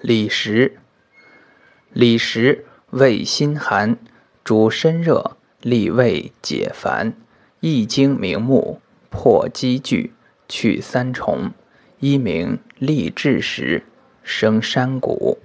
李时，李时味心寒，主身热，利胃解烦，益精明目，破积聚，去三重，一名利志时，生山谷。